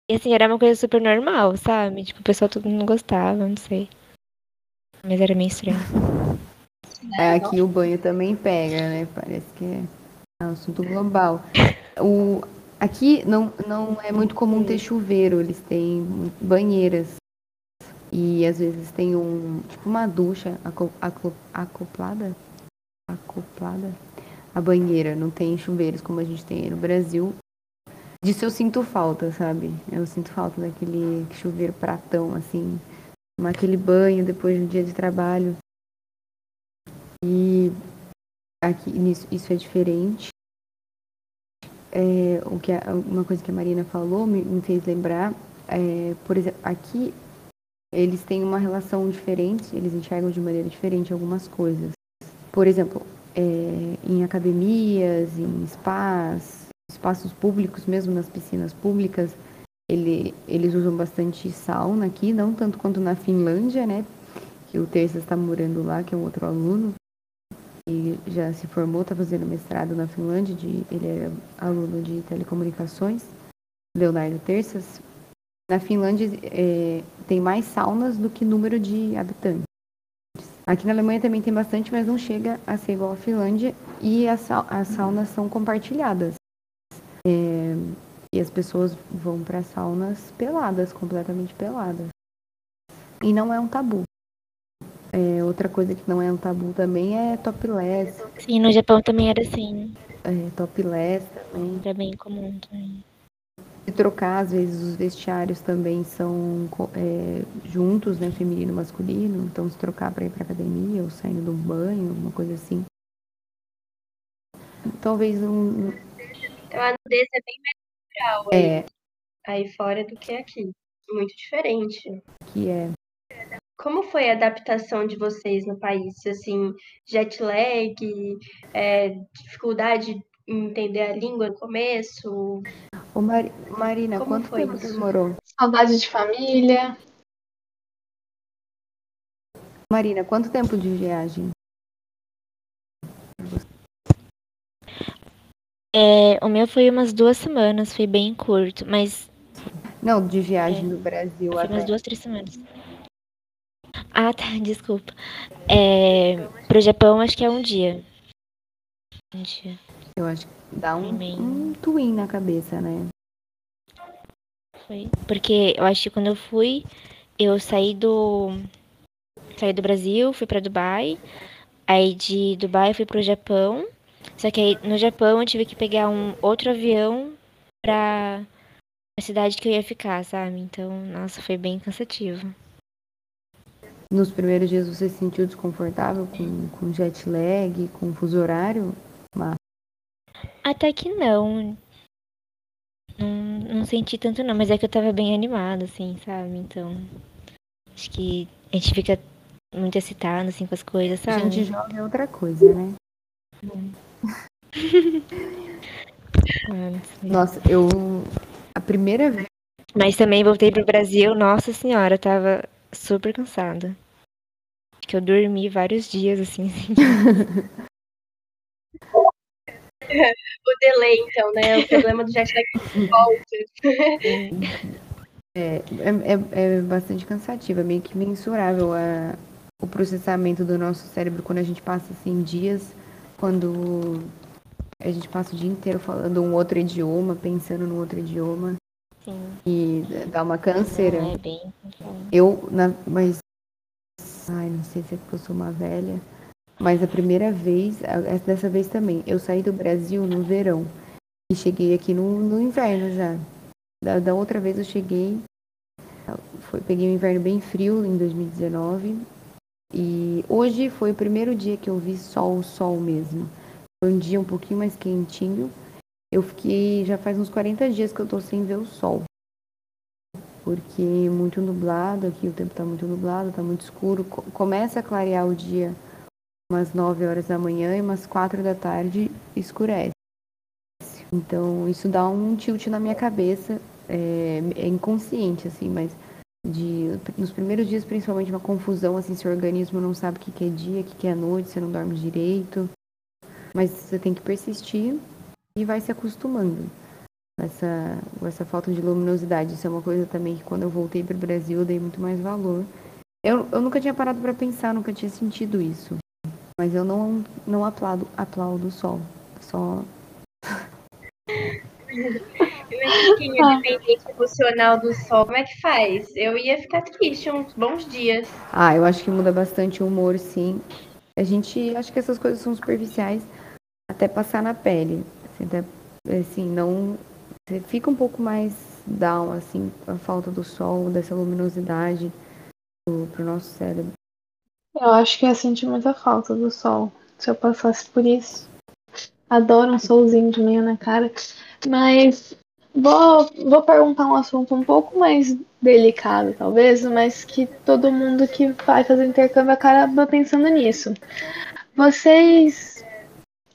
E assim, era uma coisa super normal, sabe? Tipo, o pessoal todo mundo gostava, não sei. Mas era meio estranho. É, aqui o banho também pega, né? Parece que é um assunto global. [LAUGHS] O, aqui não, não é muito comum ter chuveiro, eles têm banheiras. E às vezes tem um, tipo uma ducha acoplada. Acoplada. A banheira, não tem chuveiros como a gente tem no Brasil. Disso eu sinto falta, sabe? Eu sinto falta daquele chuveiro pratão, assim. Tomar aquele banho depois de um dia de trabalho. E aqui nisso, isso é diferente. É, o que a, uma coisa que a Marina falou me, me fez lembrar, é, por exemplo, aqui eles têm uma relação diferente, eles enxergam de maneira diferente algumas coisas. Por exemplo, é, em academias, em spas, espaços públicos, mesmo nas piscinas públicas, ele, eles usam bastante sauna aqui, não tanto quanto na Finlândia, né? Que o Terça está morando lá, que é um outro aluno e já se formou, está fazendo mestrado na Finlândia, de, ele é aluno de telecomunicações, Leonardo Terças. Na Finlândia é, tem mais saunas do que número de habitantes. Aqui na Alemanha também tem bastante, mas não chega a ser igual à Finlândia. E as, as saunas são compartilhadas. É, e as pessoas vão para saunas peladas, completamente peladas. E não é um tabu. É, outra coisa que não é um tabu também é topless. Sim, no Japão também era assim. É, topless também. Era bem comum também. E trocar, às vezes, os vestiários também são é, juntos, né? Feminino e masculino. Então, se trocar para ir para academia ou saindo de um banho, uma coisa assim. Talvez um. Então, a nudez é bem mais natural é. aí, aí fora do que aqui. Muito diferente. Que é. Como foi a adaptação de vocês no país? Assim, jet lag, é, dificuldade em entender a língua no começo? Ô Mar Marina, Como quanto tempo isso? demorou? Saudade de família. Marina, quanto tempo de viagem? É, o meu foi umas duas semanas, foi bem curto, mas. Não, de viagem é, do Brasil foi até. umas duas, três semanas. Ah, tá, [LAUGHS] desculpa. É, pro Japão, acho que é um dia. Um dia. Eu acho que dá um, um twin na cabeça, né? Foi. Porque eu acho que quando eu fui, eu saí do saí do Brasil, fui para Dubai. Aí de Dubai fui pro Japão. Só que aí no Japão eu tive que pegar um outro avião pra a cidade que eu ia ficar, sabe? Então, nossa, foi bem cansativo. Nos primeiros dias você se sentiu desconfortável com, com jet lag, com fuso horário? Mas... Até que não. não. Não senti tanto não, mas é que eu tava bem animada, assim, sabe? Então, acho que a gente fica muito excitado, assim, com as coisas, sabe? A gente joga é outra coisa, né? Nossa, eu. A primeira vez. Mas também voltei pro Brasil, nossa senhora, eu tava super cansada. Acho que eu dormi vários dias, assim. assim. [LAUGHS] o delay, então, né? O problema do jet lag [LAUGHS] volta. É, é, é, bastante cansativo, é meio que mensurável a, o processamento do nosso cérebro quando a gente passa assim dias, quando a gente passa o dia inteiro falando um outro idioma, pensando no outro idioma. Sim. E dá uma canseira. É bem. Eu, na, mas. Ai, não sei se é porque eu sou uma velha. Mas a primeira vez, dessa vez também, eu saí do Brasil no verão. E cheguei aqui no, no inverno já. Da, da outra vez eu cheguei. Foi, peguei um inverno bem frio em 2019 e hoje foi o primeiro dia que eu vi sol, sol mesmo. Foi um dia um pouquinho mais quentinho. Eu fiquei, já faz uns 40 dias que eu tô sem ver o sol. Porque muito nublado aqui, o tempo tá muito nublado, tá muito escuro. Começa a clarear o dia umas 9 horas da manhã e umas 4 da tarde escurece. Então isso dá um tilt na minha cabeça. É, é inconsciente, assim, mas de nos primeiros dias principalmente uma confusão assim seu organismo não sabe o que, que é dia o que, que é noite você não dorme direito. Mas você tem que persistir e vai se acostumando. Essa essa falta de luminosidade isso é uma coisa também que quando eu voltei para o Brasil eu dei muito mais valor. Eu, eu nunca tinha parado para pensar nunca tinha sentido isso. Mas eu não não aplaudo aplaudo o sol. Só [LAUGHS] Imagina quem é dependente emocional do sol, como é que faz? Eu ia ficar triste uns bons dias. Ah, eu acho que muda bastante o humor, sim. A gente, acho que essas coisas são superficiais até passar na pele. Assim, até, assim não. Você fica um pouco mais down, assim, a falta do sol, dessa luminosidade pro, pro nosso cérebro. Eu acho que ia sentir muita falta do sol se eu passasse por isso. Adoro um solzinho de manhã na cara. Mas Vou, vou perguntar um assunto um pouco mais delicado, talvez, mas que todo mundo que vai fazer intercâmbio acaba pensando nisso. Vocês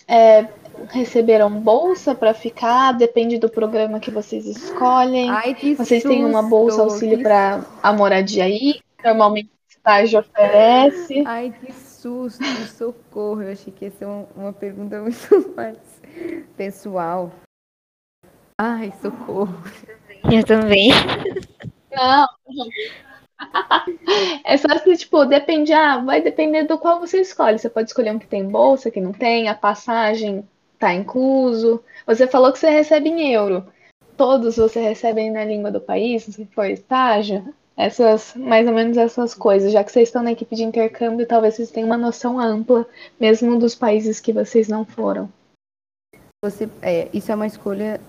é, receberam bolsa para ficar? Depende do programa que vocês escolhem. Ai, vocês susto, têm uma bolsa auxílio para a moradia aí? Normalmente o estágio oferece. Ai, que susto, socorro. Eu achei que ia ser uma, uma pergunta muito [LAUGHS] mais pessoal. Ai, socorro. Eu também. Não. [LAUGHS] É só assim, tipo, depende, ah, vai depender do qual você escolhe. Você pode escolher um que tem bolsa, que não tem, a passagem tá incluso. Você falou que você recebe em euro. Todos você recebem na língua do país, se for estágio. Essas, mais ou menos essas coisas. Já que vocês estão na equipe de intercâmbio, talvez vocês tenham uma noção ampla, mesmo dos países que vocês não foram. Você, é, isso é uma escolha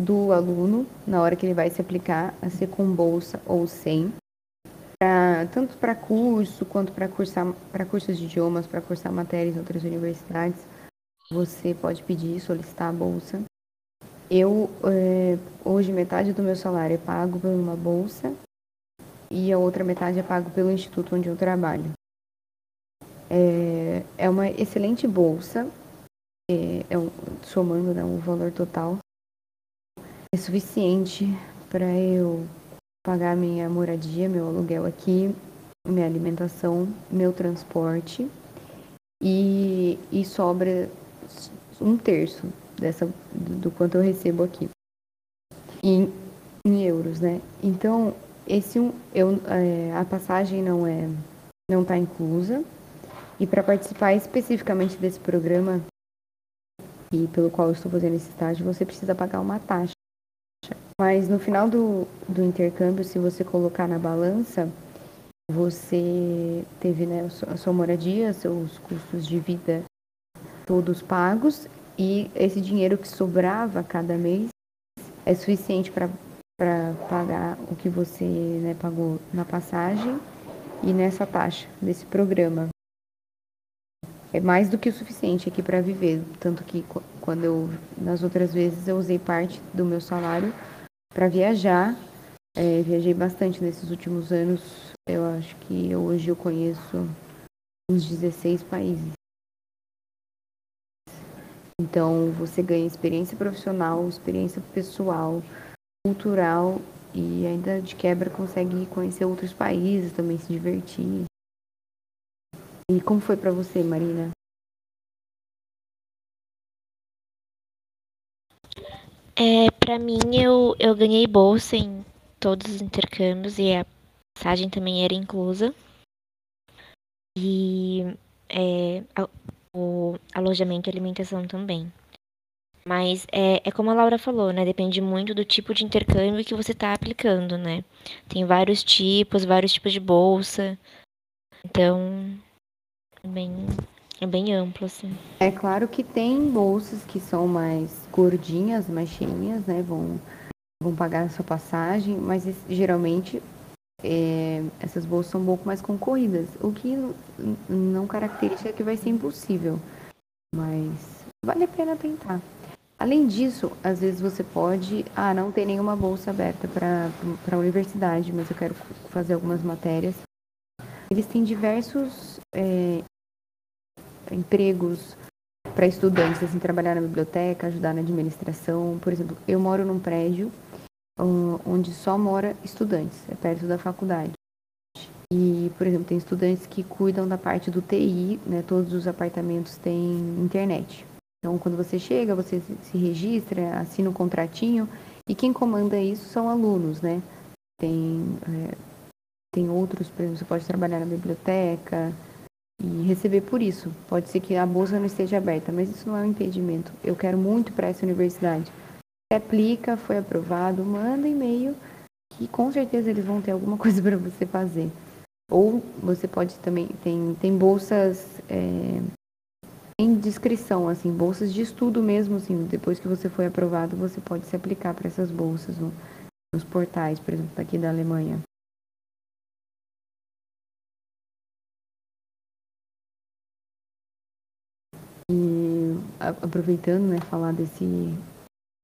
do aluno na hora que ele vai se aplicar a ser com bolsa ou sem, pra, tanto para curso quanto para cursar para cursos de idiomas, para cursar matérias em outras universidades, você pode pedir, solicitar a bolsa. Eu é, hoje metade do meu salário é pago por uma bolsa e a outra metade é pago pelo instituto onde eu trabalho. É, é uma excelente bolsa, é, é um, somando né, o valor total é suficiente para eu pagar minha moradia, meu aluguel aqui, minha alimentação, meu transporte. E, e sobra um terço dessa do quanto eu recebo aqui. Em, em euros, né? Então esse eu, é, a passagem não é não está inclusa. E para participar especificamente desse programa e pelo qual eu estou fazendo esse estágio você precisa pagar uma taxa Mas no final do, do intercâmbio, se você colocar na balança, você teve né, a sua moradia, seus custos de vida todos pagos e esse dinheiro que sobrava cada mês é suficiente para pagar o que você né, pagou na passagem e nessa taxa desse programa. É mais do que o suficiente aqui para viver, tanto que quando eu nas outras vezes eu usei parte do meu salário para viajar. É, viajei bastante nesses últimos anos. Eu acho que hoje eu conheço uns 16 países. Então, você ganha experiência profissional, experiência pessoal, cultural e ainda de quebra consegue conhecer outros países, também se divertir. E como foi para você, Marina? É, para mim eu, eu ganhei bolsa em todos os intercâmbios e a passagem também era inclusa. E é, o alojamento e alimentação também. Mas é, é como a Laura falou, né? Depende muito do tipo de intercâmbio que você está aplicando, né? Tem vários tipos, vários tipos de bolsa. Então, bem, é bem amplo, assim. É claro que tem bolsas que são mais gordinhas, mais cheinhas, né? Vão, vão pagar a sua passagem, mas geralmente é, essas bolsas são um pouco mais concorridas, o que não caracteriza que vai ser impossível, mas vale a pena tentar. Além disso, às vezes você pode, ah, não tem nenhuma bolsa aberta para a universidade, mas eu quero fazer algumas matérias. Eles têm diversos é, empregos para estudantes, assim, trabalhar na biblioteca, ajudar na administração. Por exemplo, eu moro num prédio onde só mora estudantes, é perto da faculdade. E, por exemplo, tem estudantes que cuidam da parte do TI, né? Todos os apartamentos têm internet. Então, quando você chega, você se registra, assina um contratinho e quem comanda isso são alunos, né? Tem, é, tem outros, por exemplo, você pode trabalhar na biblioteca e receber por isso. Pode ser que a bolsa não esteja aberta, mas isso não é um impedimento. Eu quero muito para essa universidade aplica, foi aprovado, manda e-mail que com certeza eles vão ter alguma [LAUGHS] coisa para você fazer. Ou você pode também tem tem bolsas é, em descrição, assim, bolsas de estudo mesmo, assim, depois que você foi aprovado, você pode se aplicar para essas bolsas no, nos portais, por exemplo, daqui da Alemanha. Aproveitando, né, falar desse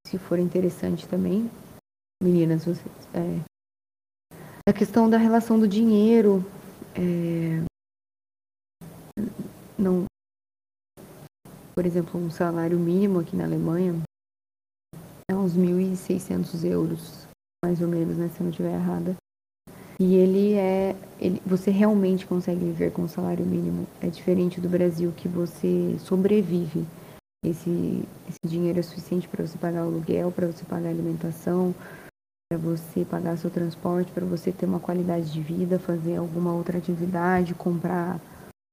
se for interessante também, meninas, vocês, é, a questão da relação do dinheiro, é, não, por exemplo, um salário mínimo aqui na Alemanha é uns 1.600 euros, mais ou menos, né, se eu não estiver errada. E ele é, ele, você realmente consegue viver com um salário mínimo. É diferente do Brasil que você sobrevive esse, esse dinheiro é suficiente para você pagar o aluguel, para você pagar a alimentação, para você pagar seu transporte, para você ter uma qualidade de vida, fazer alguma outra atividade, comprar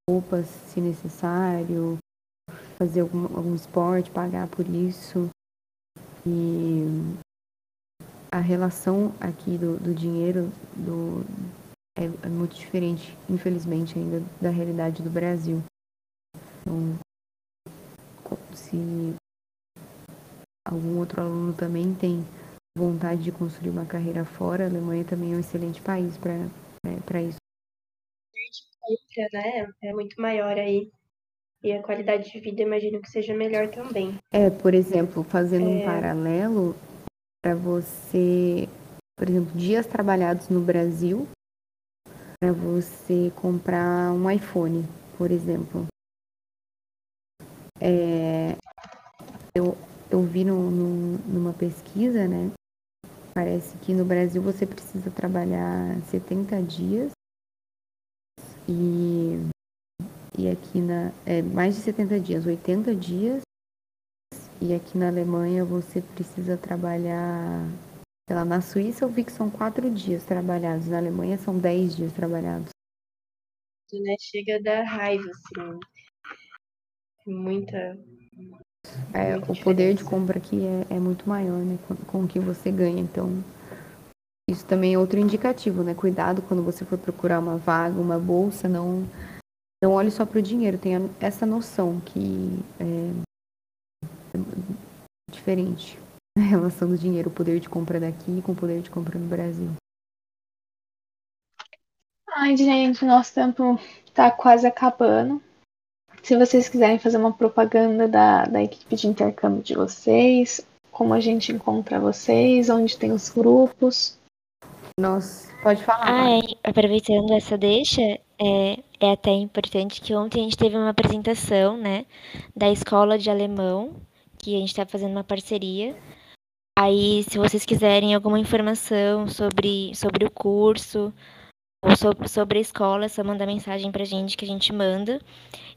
roupas se necessário, fazer algum, algum esporte, pagar por isso. E a relação aqui do, do dinheiro do, é, é, muito diferente, infelizmente, ainda da realidade do Brasil. Então, se algum outro aluno também tem vontade de construir uma carreira fora, a Alemanha também é um excelente país para né, isso. né, é muito maior aí. E a qualidade de vida, imagino que seja melhor também. É, por exemplo, fazendo é... um paralelo, para você, por exemplo, dias trabalhados no Brasil, para você comprar um iPhone, por exemplo. É, eu, eu vi no, no, numa pesquisa, né? Parece que no Brasil você precisa trabalhar 70 dias e, e aqui na. É, mais de 70 dias, 80 dias. E aqui na Alemanha você precisa trabalhar. Sei lá, na Suíça eu vi que são 4 dias trabalhados, na Alemanha são 10 dias trabalhados. Né? Chega da raiva, assim muita É, o poder de compra aqui é, é muito maior, né? Com, com o que você ganha. Então, isso também é outro indicativo, né? Cuidado quando você for procurar uma vaga, uma bolsa, não, não olhe só para o dinheiro. Tenha essa noção que é, é diferente [LAUGHS] a relação do dinheiro, o poder de compra daqui com o poder de compra no Brasil. Ai, gente, nosso tempo tá quase acabando. Se vocês quiserem fazer uma propaganda da, da equipe de intercâmbio de vocês, como a gente encontra vocês, onde tem os grupos. Nossa, pode falar. Ah, é, aproveitando essa deixa, é, é até importante que ontem a gente teve uma apresentação, né, da escola de alemão, que a gente está fazendo uma parceria. Aí, se vocês quiserem alguma informação sobre, sobre o curso, ou sobre, sobre a escola, só mandar mensagem pra gente que a gente manda.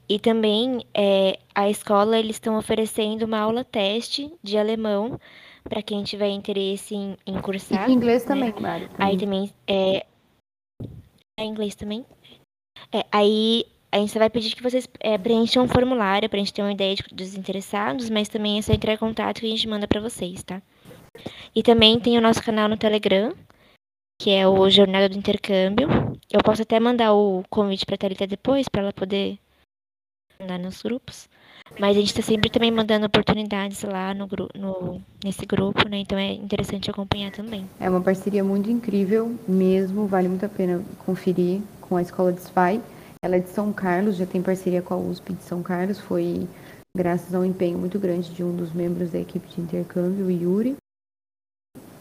E também é, a escola eles estão oferecendo uma aula teste de alemão para quem tiver interesse em, em cursar. E inglês né? também, Mário. Aí também é, é inglês também. É, aí a gente só vai pedir que vocês é, preencham um formulário pra gente ter uma ideia de, dos interessados, mas também é só entrar em contato que a gente manda para vocês, tá? E também tem o nosso canal no Telegram, que é o Jornada do Intercâmbio. Eu posso até mandar o convite pra Thalita depois, para ela poder mandar nos grupos. Mas a gente está sempre também mandando oportunidades lá no, no, nesse grupo, né? Então é interessante acompanhar também. É uma parceria muito incrível mesmo, vale muito a pena conferir com a Escola de SPY. Ela é de São Carlos, já tem parceria com a USP de São Carlos, foi graças a um empenho muito grande de um dos membros da equipe de intercâmbio, o Yuri.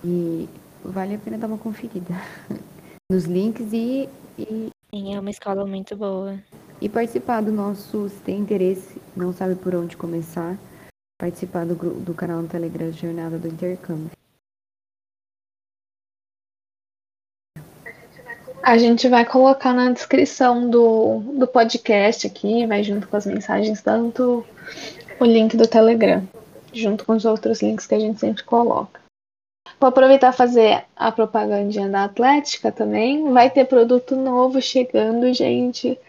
E vale a pena dar uma conferida [LAUGHS] nos links e, e... Sim, é uma escola muito boa. E participar do nosso, se tem interesse, não sabe por onde começar, participar do, do canal no Telegram Jornada do Intercâmbio. A gente vai colocar na descrição do, do podcast aqui, vai junto com as mensagens, tanto o link do Telegram, junto com os outros links que a gente sempre coloca. Vou aproveitar fazer a propagandinha da Atlética também. Vai ter produto novo chegando, gente.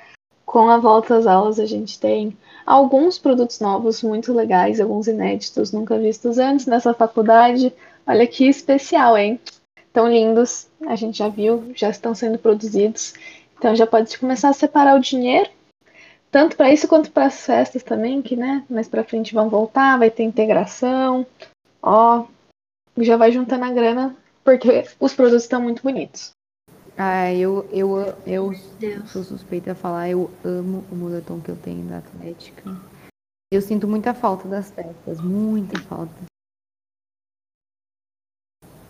Com a volta às aulas, a gente tem alguns produtos novos muito legais, alguns inéditos, nunca vistos antes nessa faculdade. Olha que especial, hein? Tão lindos, a gente já viu, já estão sendo produzidos. Então já pode começar a separar o dinheiro, tanto para isso quanto para as festas também, que né, mais para frente vão voltar, vai ter integração. Ó, já vai juntando a grana, porque os produtos estão muito bonitos. Ah, eu, eu, eu sou suspeita a falar, eu amo o moletom que eu tenho da Atlética. Eu sinto muita falta das festas, muita falta.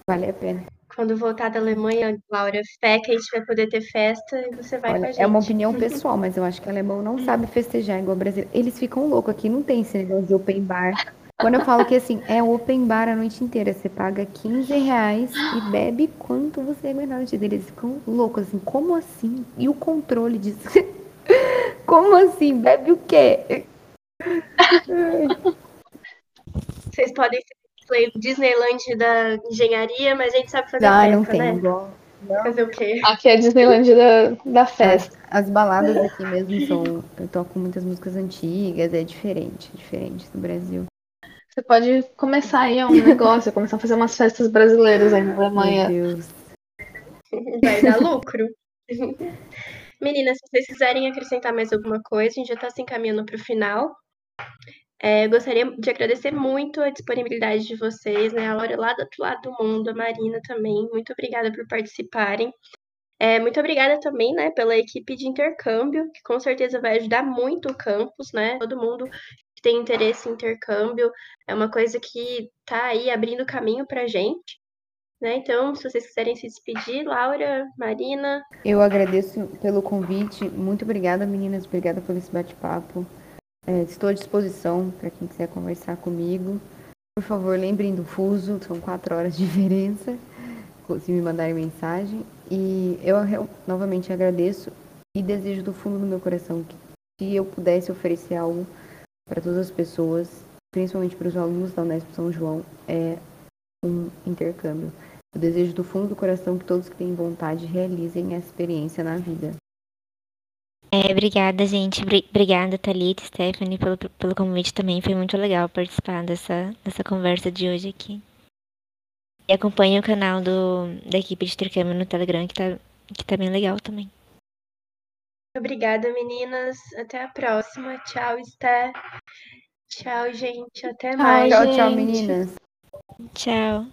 Vale a pena. Quando voltar da Alemanha, Laura, fé que a gente vai poder ter festa e você vai Olha, com a gente. É uma opinião [LAUGHS] pessoal, mas eu acho que o alemão não sabe festejar igual o brasileiro. Eles ficam loucos aqui, não tem esse negócio de open bar. Quando eu falo que assim, é open bar a noite inteira, você paga 15 reais e bebe quanto você aguentar noite dele. Eles ficam loucos, assim, como assim? E o controle disso? [LAUGHS] como assim? Bebe o quê? Vocês podem ser Disneyland da engenharia, mas a gente sabe fazer Ah, festa, não tem né? igual. Fazer o quê? Aqui é a Disneyland da, da festa. As, as baladas aqui mesmo são. Eu toco muitas músicas antigas, é diferente, é diferente do Brasil. Você pode começar aí um negócio, começar a fazer umas festas brasileiras aí na Alemanha. Meu Deus. [LAUGHS] Vai dar lucro. Meninas, se vocês quiserem acrescentar mais alguma coisa, a gente já está se encaminhando para o final. É, eu gostaria de agradecer muito a disponibilidade de vocês, né? A Laura lá do outro lado do mundo, a Marina também. Muito obrigada por participarem. É, muito obrigada também, né, pela equipe de intercâmbio, que com certeza vai ajudar muito o campus, né? Todo mundo tem interesse em intercâmbio é uma coisa que tá aí abrindo caminho pra gente. Né? Então, se vocês quiserem se despedir, Laura, Marina, Eu agradeço pelo convite. Muito obrigada, meninas. Obrigada por esse bate-papo. É, estou à disposição para quem quiser conversar comigo. Por favor, lembrem do fuso, são quatro horas de [LAUGHS] diferença, se me mandarem mensagem. E eu real- novamente agradeço e desejo do fundo do meu coração que se eu pudesse oferecer algo para todas as pessoas, principalmente para os alunos da Unesp São João, é um intercâmbio. Eu desejo do fundo do coração que todos que têm vontade realizem essa experiência na vida. É, obrigada, gente. Obrigada, Thalita e Stephanie, pelo, pelo convite também. Foi muito legal participar dessa, dessa conversa de hoje aqui. E acompanhe o canal do, da equipe de intercâmbio no Telegram, que tá, que tá bem legal também. Obrigada, meninas. Até a próxima. Tchau, Esté. Tchau, gente. Até mais. Tchau, tchau, meninas. Tchau.